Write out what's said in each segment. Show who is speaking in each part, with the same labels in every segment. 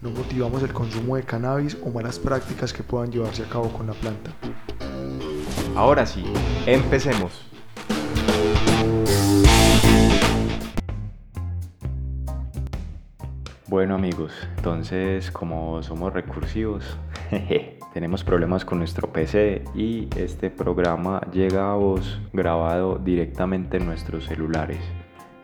Speaker 1: No motivamos el consumo de cannabis o malas prácticas que puedan llevarse a cabo con la planta.
Speaker 2: Ahora sí, empecemos. Bueno amigos, entonces como somos recursivos, tenemos problemas con nuestro PC y este programa llega a vos grabado directamente en nuestros celulares.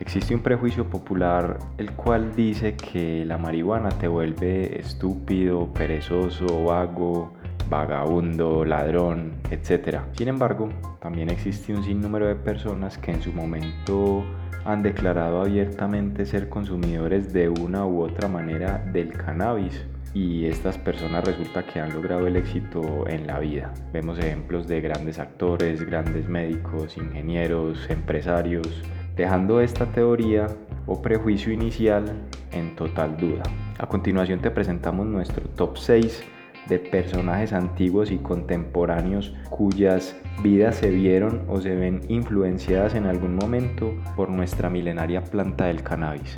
Speaker 2: Existe un prejuicio popular el cual dice que la marihuana te vuelve estúpido, perezoso, vago, vagabundo, ladrón, etc. Sin embargo, también existe un sinnúmero de personas que en su momento han declarado abiertamente ser consumidores de una u otra manera del cannabis y estas personas resulta que han logrado el éxito en la vida. Vemos ejemplos de grandes actores, grandes médicos, ingenieros, empresarios, dejando esta teoría o prejuicio inicial en total duda. A continuación te presentamos nuestro top 6 de personajes antiguos y contemporáneos cuyas vidas se vieron o se ven influenciadas en algún momento por nuestra milenaria planta del cannabis.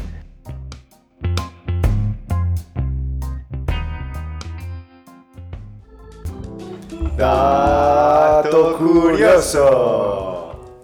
Speaker 3: Dato curioso.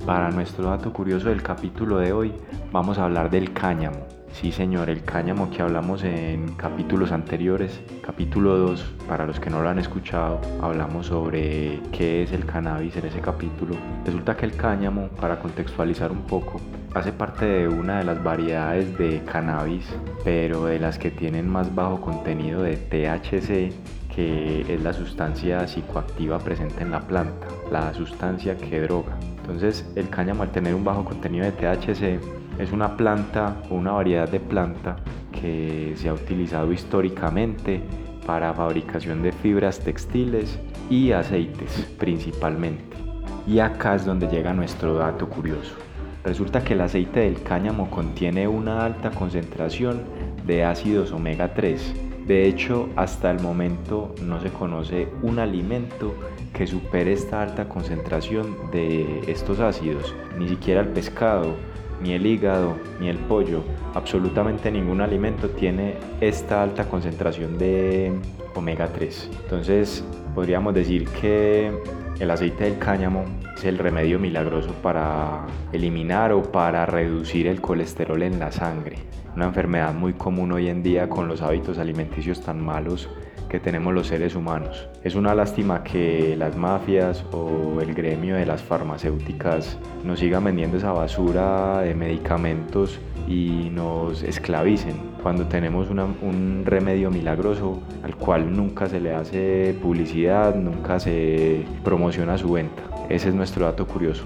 Speaker 2: Para nuestro dato curioso del capítulo de hoy vamos a hablar del cáñamo. Sí señor, el cáñamo que hablamos en capítulos anteriores, capítulo 2, para los que no lo han escuchado, hablamos sobre qué es el cannabis en ese capítulo. Resulta que el cáñamo, para contextualizar un poco, hace parte de una de las variedades de cannabis, pero de las que tienen más bajo contenido de THC que es la sustancia psicoactiva presente en la planta, la sustancia que droga. Entonces el cáñamo al tener un bajo contenido de THC es una planta o una variedad de planta que se ha utilizado históricamente para fabricación de fibras textiles y aceites principalmente. Y acá es donde llega nuestro dato curioso. Resulta que el aceite del cáñamo contiene una alta concentración de ácidos omega 3. De hecho, hasta el momento no se conoce un alimento que supere esta alta concentración de estos ácidos. Ni siquiera el pescado, ni el hígado, ni el pollo, absolutamente ningún alimento tiene esta alta concentración de omega 3. Entonces podríamos decir que el aceite del cáñamo es el remedio milagroso para eliminar o para reducir el colesterol en la sangre, una enfermedad muy común hoy en día con los hábitos alimenticios tan malos que tenemos los seres humanos. Es una lástima que las mafias o el gremio de las farmacéuticas nos sigan vendiendo esa basura de medicamentos y nos esclavicen cuando tenemos un remedio milagroso al cual nunca se le hace publicidad, nunca se promociona su venta. Ese es nuestro dato curioso.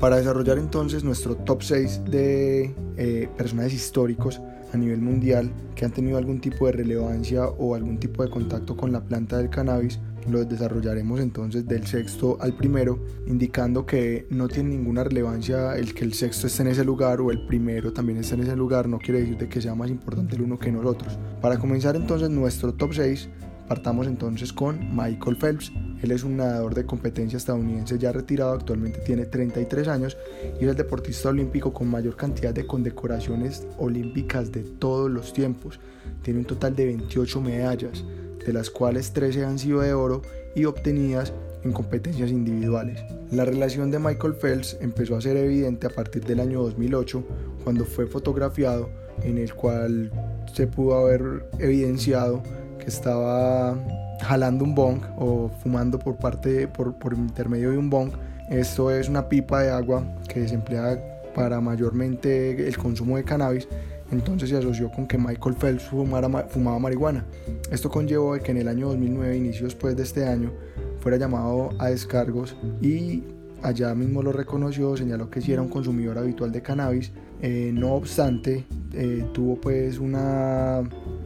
Speaker 1: Para desarrollar entonces nuestro top 6 de eh, personajes históricos a nivel mundial que han tenido algún tipo de relevancia o algún tipo de contacto con la planta del cannabis, lo desarrollaremos entonces del sexto al primero, indicando que no tiene ninguna relevancia el que el sexto esté en ese lugar o el primero también esté en ese lugar, no quiere decir de que sea más importante el uno que nosotros. Para comenzar entonces nuestro top 6, partamos entonces con Michael Phelps, él es un nadador de competencia estadounidense ya retirado, actualmente tiene 33 años y es el deportista olímpico con mayor cantidad de condecoraciones olímpicas de todos los tiempos. Tiene un total de 28 medallas, de las cuales 13 han sido de oro y obtenidas en competencias individuales. La relación de Michael Phelps empezó a ser evidente a partir del año 2008, cuando fue fotografiado, en el cual se pudo haber evidenciado que estaba jalando un bong o fumando por parte por, por intermedio de un bong. Esto es una pipa de agua que se emplea para mayormente el consumo de cannabis. Entonces se asoció con que Michael Phelps fumaba marihuana. Esto conllevó que en el año 2009, inicio después de este año, fuera llamado a descargos y allá mismo lo reconoció, señaló que sí era un consumidor habitual de cannabis, eh, no obstante eh, tuvo pues una,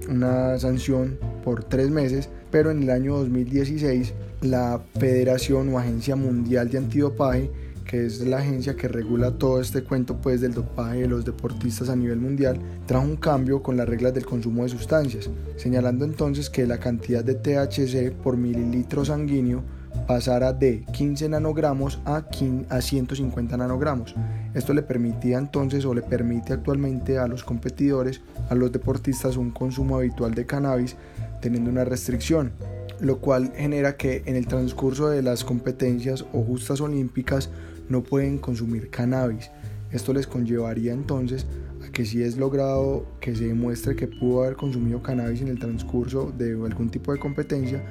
Speaker 1: una sanción por tres meses, pero en el año 2016 la Federación o Agencia Mundial de Antidopaje que es la agencia que regula todo este cuento pues del dopaje de los deportistas a nivel mundial, trajo un cambio con las reglas del consumo de sustancias, señalando entonces que la cantidad de THC por mililitro sanguíneo pasara de 15 nanogramos a, 150 nanogramos. Esto le permitía entonces o le permite actualmente a los competidores, a los deportistas un consumo habitual de cannabis teniendo una restricción, lo cual genera que en el transcurso de las competencias o justas olímpicas no pueden consumir cannabis. Esto les conllevaría entonces a que si es logrado que se demuestre que pudo haber consumido cannabis en el transcurso de algún tipo de competencia,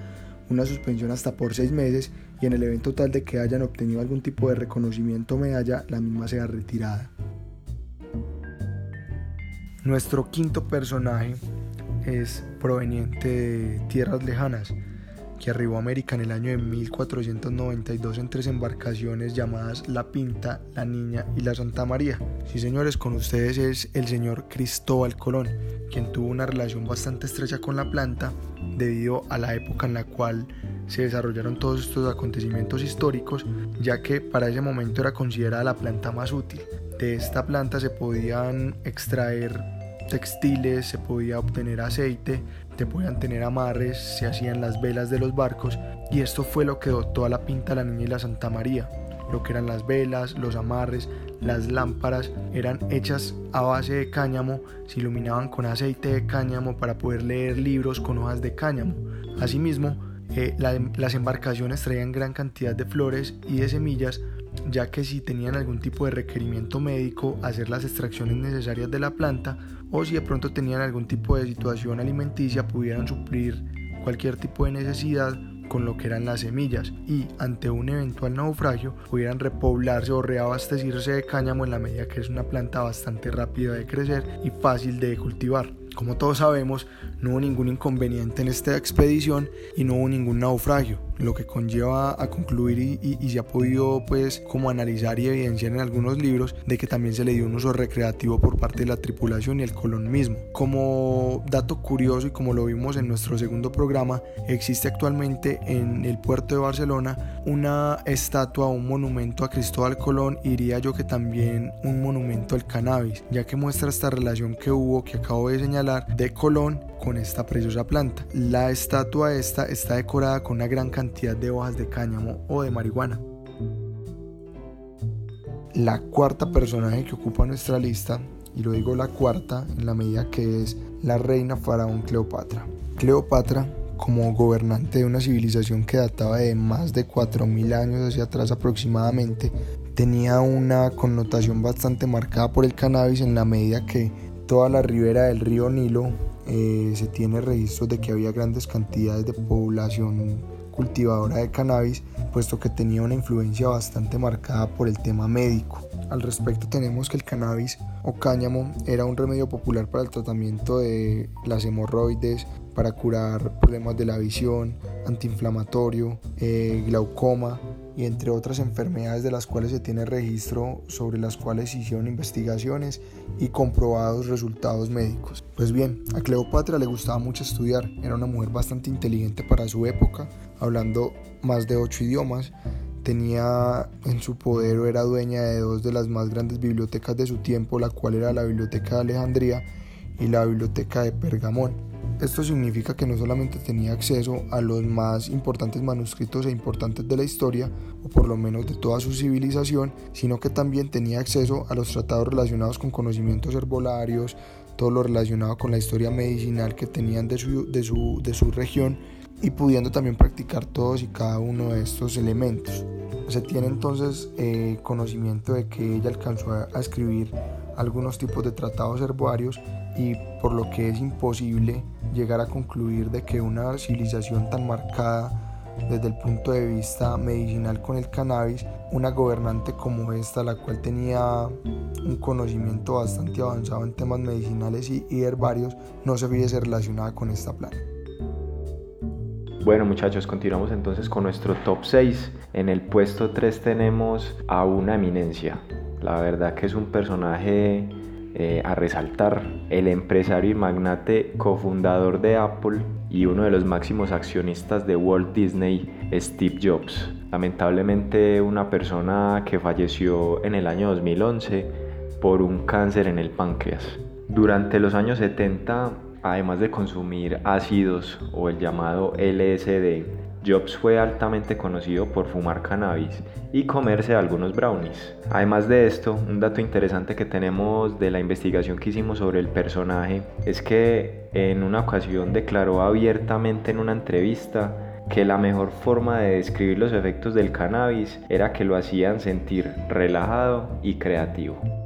Speaker 1: una suspensión hasta por seis meses y en el evento tal de que hayan obtenido algún tipo de reconocimiento o medalla, la misma sea retirada. Nuestro quinto personaje es proveniente de tierras lejanas, que arribó a América en el año de 1492 en tres embarcaciones llamadas La Pinta, La Niña y La Santa María. Sí, señores, con ustedes es el señor Cristóbal Colón, quien tuvo una relación bastante estrecha con la planta debido a la época en la cual se desarrollaron todos estos acontecimientos históricos, ya que para ese momento era considerada la planta más útil. De esta planta se podían extraer textiles, se podía obtener aceite, te podían tener amarres, se hacían las velas de los barcos y esto fue lo que dotó a la pinta la niña y la Santa María. Lo que eran las velas, los amarres, las lámparas eran hechas a base de cáñamo, se iluminaban con aceite de cáñamo para poder leer libros con hojas de cáñamo. Asimismo, eh, las embarcaciones traían gran cantidad de flores y de semillas ya que si tenían algún tipo de requerimiento médico, hacer las extracciones necesarias de la planta o si de pronto tenían algún tipo de situación alimenticia, pudieran suplir cualquier tipo de necesidad con lo que eran las semillas y ante un eventual naufragio pudieran repoblarse o reabastecerse de cáñamo en la medida que es una planta bastante rápida de crecer y fácil de cultivar. Como todos sabemos, no hubo ningún inconveniente en esta expedición y no hubo ningún naufragio, lo que conlleva a concluir y, se ha podido pues como analizar y evidenciar en algunos libros de que también se le dio un uso recreativo por parte de la tripulación y el colón mismo. Como dato curioso y como lo vimos en nuestro segundo programa, existe actualmente en el puerto de Barcelona una estatua un monumento a Cristóbal Colón y diría yo que también un monumento al cannabis, ya que muestra esta relación que hubo que acabo de señalar de Colón con esta preciosa planta. La estatua esta está decorada con una gran cantidad de hojas de cáñamo o de marihuana. La cuarta personaje que ocupa nuestra lista, y lo digo la cuarta en la medida que es la reina faraón Cleopatra. Cleopatra, como gobernante de una civilización que databa de más de 4.000 años hacia atrás aproximadamente, tenía una connotación bastante marcada por el cannabis en la medida que toda la ribera del río Nilo eh, se tiene registros de que había grandes cantidades de población cultivadora de cannabis, puesto que tenía una influencia bastante marcada por el tema médico. Al respecto tenemos que el cannabis o cáñamo era un remedio popular para el tratamiento de las hemorroides, para curar problemas de la visión, antiinflamatorio, eh, glaucoma y entre otras enfermedades de las cuales se tiene registro sobre las cuales hicieron investigaciones y comprobados resultados médicos. Pues bien, a Cleopatra le gustaba mucho estudiar, era una mujer bastante inteligente para su época, hablando más de ocho idiomas, tenía en su poder o era dueña de dos de las más grandes bibliotecas de su tiempo, la cual era la Biblioteca de Alejandría y la Biblioteca de Pergamón. Esto significa que no solamente tenía acceso a los más importantes manuscritos e importantes de la historia, o por lo menos de toda su civilización, sino que también tenía acceso a los tratados relacionados con conocimientos herbolarios, todo lo relacionado con la historia medicinal que tenían de su, de su, de su región y pudiendo también practicar todos y cada uno de estos elementos. Se tiene entonces eh, conocimiento de que ella alcanzó a escribir algunos tipos de tratados herbarios y por lo que es imposible llegar a concluir de que una civilización tan marcada desde el punto de vista medicinal con el cannabis, una gobernante como esta, la cual tenía un conocimiento bastante avanzado en temas medicinales y, herbarios, no se viese relacionada con esta planta.
Speaker 2: Bueno muchachos, continuamos entonces con nuestro top 6. En el puesto 3 tenemos a una eminencia. La verdad que es un personaje eh, a resaltar. El empresario y magnate cofundador de Apple y uno de los máximos accionistas de Walt Disney, Steve Jobs. Lamentablemente una persona que falleció en el año 2011 por un cáncer en el páncreas. Durante los años 70, además de consumir ácidos o el llamado LSD, Jobs fue altamente conocido por fumar cannabis y comerse algunos brownies. Además de esto, un dato interesante que tenemos de la investigación que hicimos sobre el personaje es que en una ocasión declaró abiertamente en una entrevista que la mejor forma de describir los efectos del cannabis era que lo hacían sentir relajado y creativo.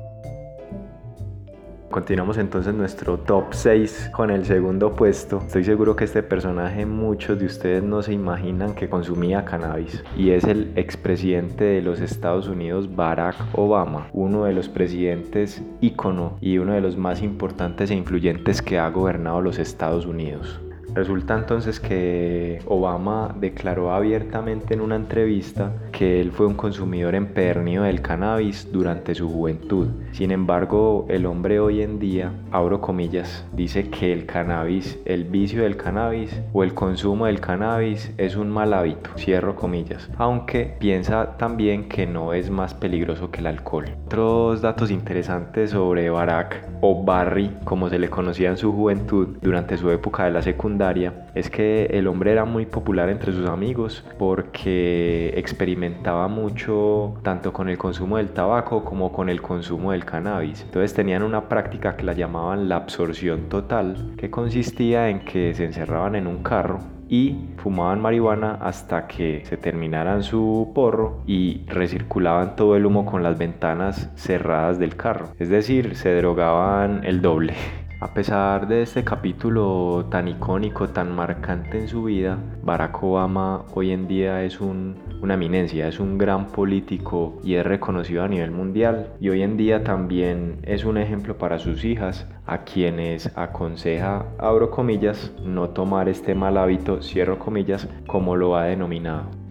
Speaker 2: Continuamos entonces nuestro top 6 con el segundo puesto. Estoy seguro que este personaje muchos de ustedes no se imaginan que consumía cannabis y es el expresidente de los Estados Unidos Barack Obama, uno de los presidentes ícono y uno de los más importantes e influyentes que ha gobernado los Estados Unidos. Resulta entonces que Obama declaró abiertamente en una entrevista que él fue un consumidor empedernido del cannabis durante su juventud. Sin embargo, el hombre hoy en día, abro comillas, dice que el cannabis, el vicio del cannabis o el consumo del cannabis es un mal hábito, cierro comillas, aunque piensa también que no es más peligroso que el alcohol. Otros datos interesantes sobre Barack o Barry, como se le conocía en su juventud durante su época de la secundaria, es que el hombre era muy popular entre sus amigos porque experimentaba mucho tanto con el consumo del tabaco como con el consumo del cannabis. Entonces tenían una práctica que la llamaban la absorción total, que consistía en que se encerraban en un carro y fumaban marihuana hasta que se terminaran su porro y recirculaban todo el humo con las ventanas cerradas del carro. Es decir, se drogaban el doble. A pesar de este capítulo tan icónico, tan marcante en su vida, Barack Obama hoy en día es una eminencia, es un gran político y es reconocido a nivel mundial. Y hoy en día también es un ejemplo para sus hijas, a quienes aconseja, abro comillas, no tomar este mal hábito, cierro comillas, como lo ha denominado.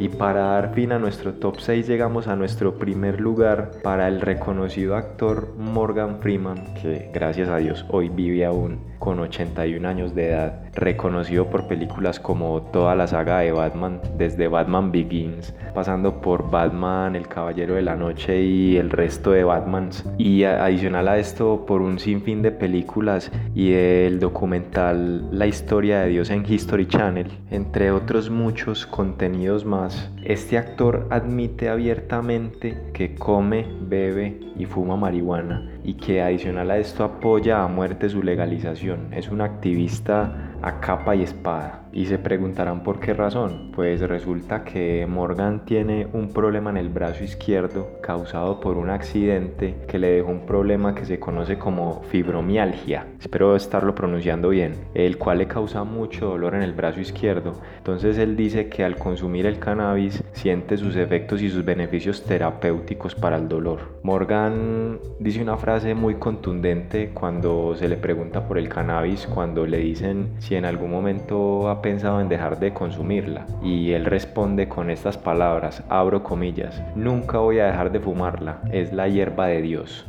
Speaker 2: Y para dar fin a nuestro top 6 llegamos a nuestro primer lugar para el reconocido actor Morgan Freeman, que gracias a Dios hoy vive aún con 81 años de edad, reconocido por películas como toda la saga de Batman, desde Batman Begins, pasando por Batman, El Caballero de la Noche y el resto de Batmans. Y adicional a esto, por un sinfín de películas y el documental La historia de Dios en History Channel, entre otros muchos contenidos más. Este actor admite abiertamente que come, bebe y fuma marihuana y que adicional a esto apoya a muerte su legalización. Es un activista a capa y espada. Y se preguntarán por qué razón. Pues resulta que Morgan tiene un problema en el brazo izquierdo causado por un accidente que le dejó un problema que se conoce como fibromialgia. Espero estarlo pronunciando bien. El cual le causa mucho dolor en el brazo izquierdo. Entonces él dice que al consumir el cannabis siente sus efectos y sus beneficios terapéuticos para el dolor. Morgan dice una frase muy contundente cuando se le pregunta por el cannabis, cuando le dicen si en algún momento ha pensado en dejar de consumirla. Y él responde con estas palabras, abro comillas, nunca voy a dejar de fumarla, es la hierba de Dios.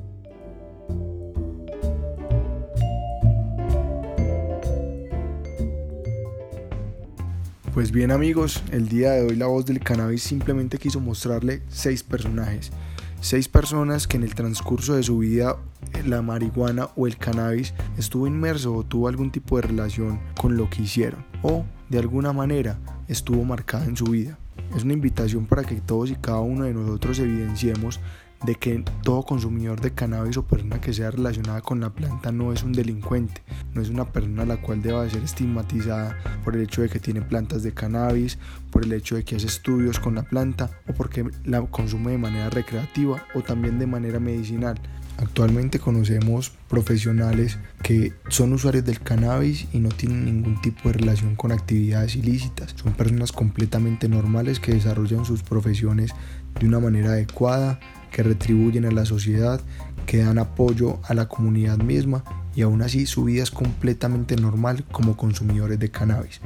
Speaker 1: Pues bien amigos, el día de hoy la voz del cannabis simplemente quiso mostrarle seis personajes Seis personas que en el transcurso de su vida la marihuana o el cannabis estuvo inmerso o tuvo algún tipo de relación con lo que hicieron o de alguna manera estuvo marcada en su vida. Es una invitación para que todos y cada uno de nosotros evidenciemos de que todo consumidor de cannabis o persona que sea relacionada con la planta no es un delincuente, no es una persona a la cual deba ser estigmatizada por el hecho de que tiene plantas de cannabis, por el hecho de que hace estudios con la planta o porque la consume de manera recreativa o también de manera medicinal. Actualmente conocemos profesionales que son usuarios del cannabis y no tienen ningún tipo de relación con actividades ilícitas. Son personas completamente normales que desarrollan sus profesiones de una manera adecuada, que retribuyen a la sociedad, que dan apoyo a la comunidad misma y aún así su vida es completamente normal como consumidores de cannabis.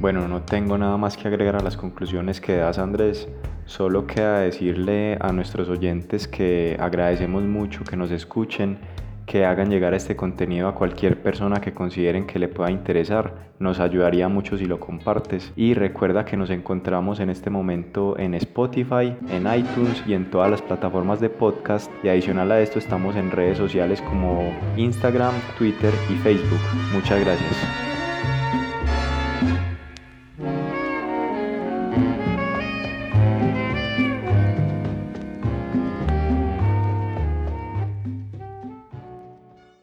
Speaker 2: Bueno, no tengo nada más que agregar a las conclusiones que das Andrés. Solo queda decirle a nuestros oyentes que agradecemos mucho que nos escuchen que hagan llegar este contenido a cualquier persona que consideren que le pueda interesar. Nos ayudaría mucho si lo compartes. Y recuerda que nos encontramos en este momento en Spotify, en iTunes y en todas las plataformas de podcast. Y adicional a esto estamos en redes sociales como Instagram, Twitter y Facebook. Muchas gracias.